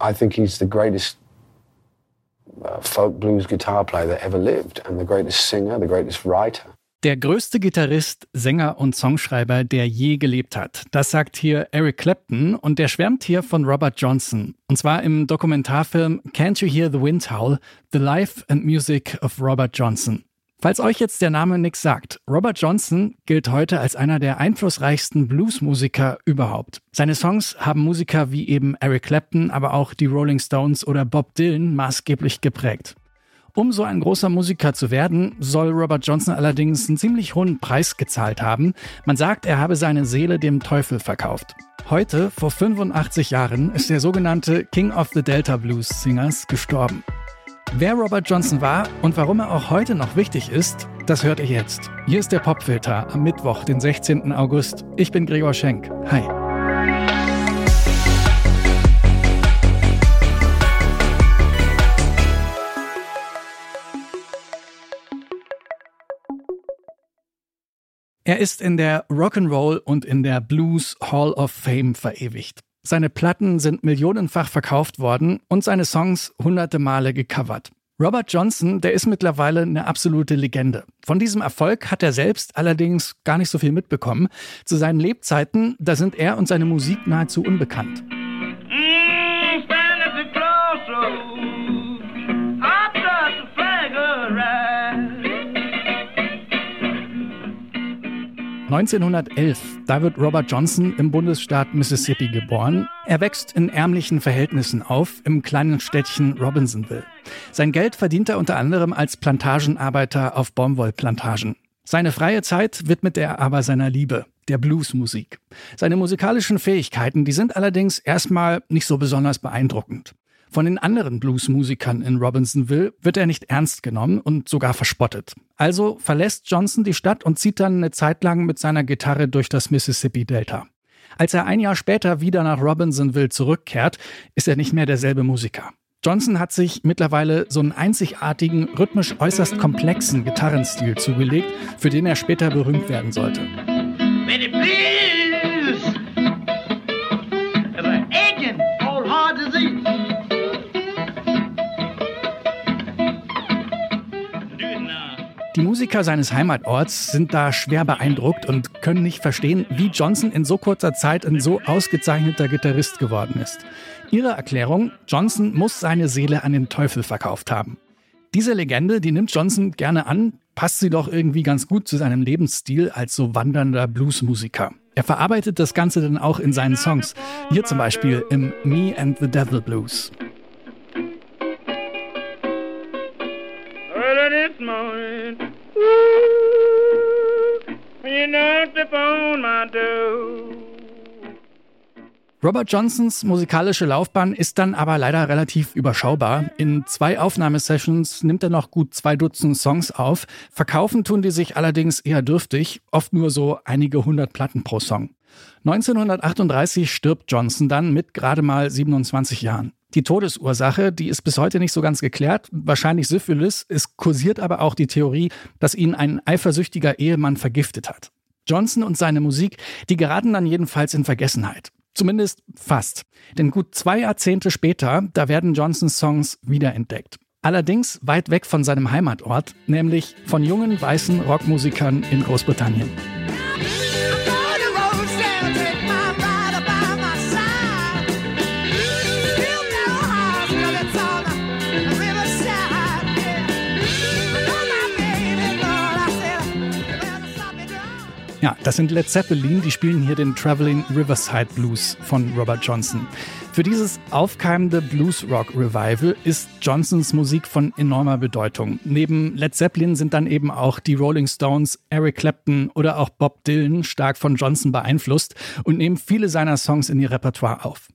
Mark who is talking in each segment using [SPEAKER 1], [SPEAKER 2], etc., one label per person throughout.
[SPEAKER 1] I think he's the greatest uh, folk blues guitar player that ever lived and the greatest singer, the greatest writer.
[SPEAKER 2] Der größte Gitarrist, Sänger und Songschreiber, der je gelebt hat. Das sagt hier Eric Clapton und der schwärmt hier von Robert Johnson. Und zwar im Dokumentarfilm Can't You Hear the Wind Howl? The Life and Music of Robert Johnson. Falls euch jetzt der Name nichts sagt, Robert Johnson gilt heute als einer der einflussreichsten Bluesmusiker überhaupt. Seine Songs haben Musiker wie eben Eric Clapton, aber auch die Rolling Stones oder Bob Dylan maßgeblich geprägt. Um so ein großer Musiker zu werden, soll Robert Johnson allerdings einen ziemlich hohen Preis gezahlt haben. Man sagt, er habe seine Seele dem Teufel verkauft. Heute, vor 85 Jahren, ist der sogenannte King of the Delta Blues Singers gestorben. Wer Robert Johnson war und warum er auch heute noch wichtig ist, das hört ihr jetzt. Hier ist der Popfilter am Mittwoch, den 16. August. Ich bin Gregor Schenk. Hi. Er ist in der Rock'n'Roll und in der Blues Hall of Fame verewigt. Seine Platten sind millionenfach verkauft worden und seine Songs hunderte Male gecovert. Robert Johnson, der ist mittlerweile eine absolute Legende. Von diesem Erfolg hat er selbst allerdings gar nicht so viel mitbekommen. Zu seinen Lebzeiten, da sind er und seine Musik nahezu unbekannt. 1911, da wird Robert Johnson im Bundesstaat Mississippi geboren. Er wächst in ärmlichen Verhältnissen auf im kleinen Städtchen Robinsonville. Sein Geld verdient er unter anderem als Plantagenarbeiter auf Baumwollplantagen. Seine freie Zeit widmet er aber seiner Liebe, der Bluesmusik. Seine musikalischen Fähigkeiten, die sind allerdings erstmal nicht so besonders beeindruckend. Von den anderen Bluesmusikern in Robinsonville wird er nicht ernst genommen und sogar verspottet. Also verlässt Johnson die Stadt und zieht dann eine Zeit lang mit seiner Gitarre durch das Mississippi Delta. Als er ein Jahr später wieder nach Robinsonville zurückkehrt, ist er nicht mehr derselbe Musiker. Johnson hat sich mittlerweile so einen einzigartigen, rhythmisch äußerst komplexen Gitarrenstil zugelegt, für den er später berühmt werden sollte. Betty, Die Musiker seines Heimatorts sind da schwer beeindruckt und können nicht verstehen, wie Johnson in so kurzer Zeit ein so ausgezeichneter Gitarrist geworden ist. Ihre Erklärung, Johnson muss seine Seele an den Teufel verkauft haben. Diese Legende, die nimmt Johnson gerne an, passt sie doch irgendwie ganz gut zu seinem Lebensstil als so wandernder Bluesmusiker. Er verarbeitet das Ganze dann auch in seinen Songs. Hier zum Beispiel im Me and the Devil Blues. Early this morning Robert Johnsons musikalische Laufbahn ist dann aber leider relativ überschaubar. In zwei Aufnahmesessions nimmt er noch gut zwei Dutzend Songs auf. Verkaufen tun die sich allerdings eher dürftig, oft nur so einige hundert Platten pro Song. 1938 stirbt Johnson dann mit gerade mal 27 Jahren. Die Todesursache, die ist bis heute nicht so ganz geklärt, wahrscheinlich Syphilis. Es kursiert aber auch die Theorie, dass ihn ein eifersüchtiger Ehemann vergiftet hat. Johnson und seine Musik, die geraten dann jedenfalls in Vergessenheit. Zumindest fast. Denn gut zwei Jahrzehnte später, da werden Johnsons Songs wiederentdeckt. Allerdings weit weg von seinem Heimatort, nämlich von jungen weißen Rockmusikern in Großbritannien. Ja, das sind Led Zeppelin, die spielen hier den Traveling Riverside Blues von Robert Johnson. Für dieses aufkeimende Blues-Rock-Revival ist Johnsons Musik von enormer Bedeutung. Neben Led Zeppelin sind dann eben auch die Rolling Stones, Eric Clapton oder auch Bob Dylan stark von Johnson beeinflusst und nehmen viele seiner Songs in ihr Repertoire auf.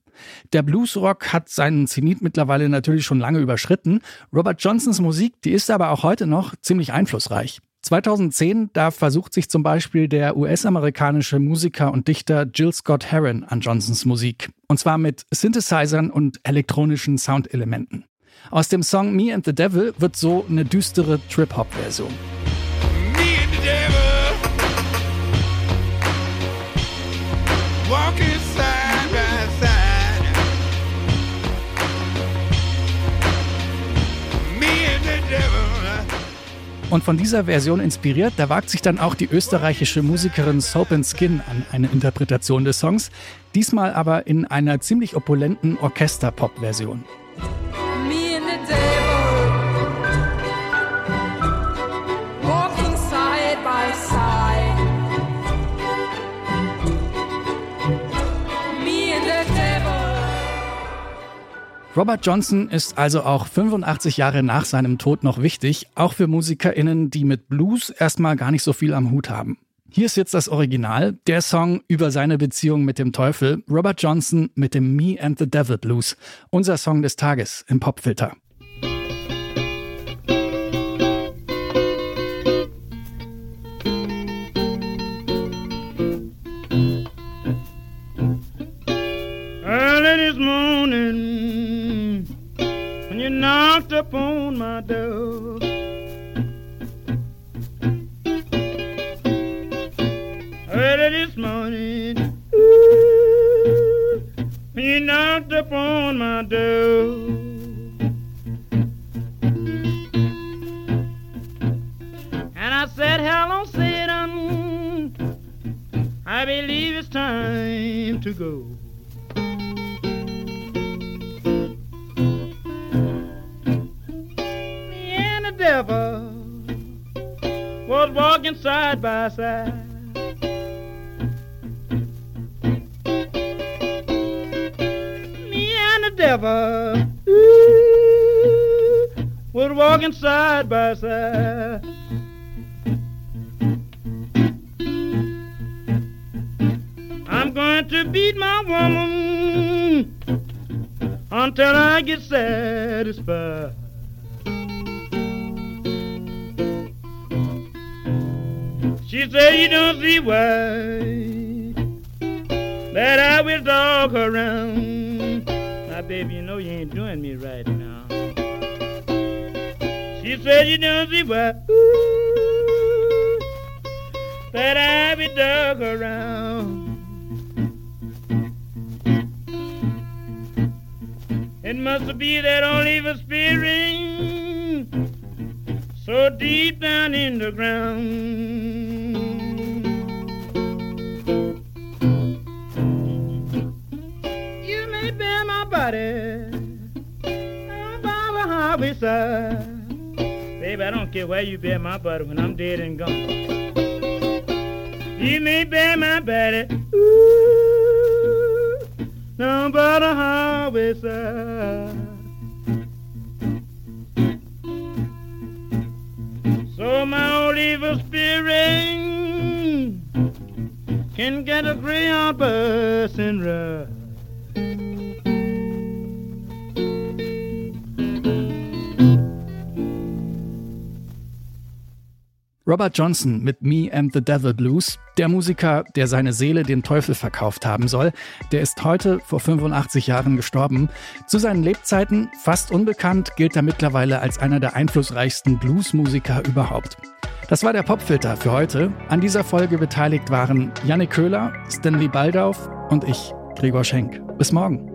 [SPEAKER 2] Der Bluesrock hat seinen Zenit mittlerweile natürlich schon lange überschritten. Robert Johnsons Musik, die ist aber auch heute noch ziemlich einflussreich. 2010, da versucht sich zum Beispiel der US-amerikanische Musiker und Dichter Jill Scott Heron an Johnsons Musik. Und zwar mit Synthesizern und elektronischen Soundelementen. Aus dem Song Me and the Devil wird so eine düstere Trip-Hop-Version.
[SPEAKER 3] Und von dieser Version inspiriert, da wagt sich dann auch die österreichische Musikerin Soap and Skin an eine Interpretation des Songs, diesmal aber in einer ziemlich opulenten Orchester-Pop-Version. Robert Johnson ist also auch 85 Jahre nach seinem Tod noch wichtig, auch für MusikerInnen, die mit Blues erstmal gar nicht so viel am Hut haben. Hier ist jetzt das Original, der Song über seine Beziehung mit dem Teufel, Robert Johnson mit dem Me and the Devil Blues, unser Song des Tages im Popfilter. Early this morning, ooh, you knocked upon my door. And I said, Hello, Satan. I believe it's time to go. Me and the devil was walking side by side. Devil ooh, was walking side by side. I'm going to beat my woman until I get satisfied. She said, You don't see why that I will dog her around. Baby, you know you ain't doing me right now. She said, You don't see why that I dog her around. It must be that old evil spirit so deep down in the ground. Side. Baby, I don't care where you bear my body when I'm dead and gone. You may bear my body ooh, down by the highway side. So my old evil spirit can get a Greyhound bus and ride. Robert Johnson mit Me and the Devil Blues, der Musiker, der seine Seele dem Teufel verkauft haben soll, der ist heute vor 85 Jahren gestorben. Zu seinen Lebzeiten, fast unbekannt, gilt er mittlerweile als einer der einflussreichsten Bluesmusiker überhaupt. Das war der Popfilter für heute. An dieser Folge beteiligt waren Jannik Köhler, Stanley Baldauf und ich, Gregor Schenk. Bis morgen.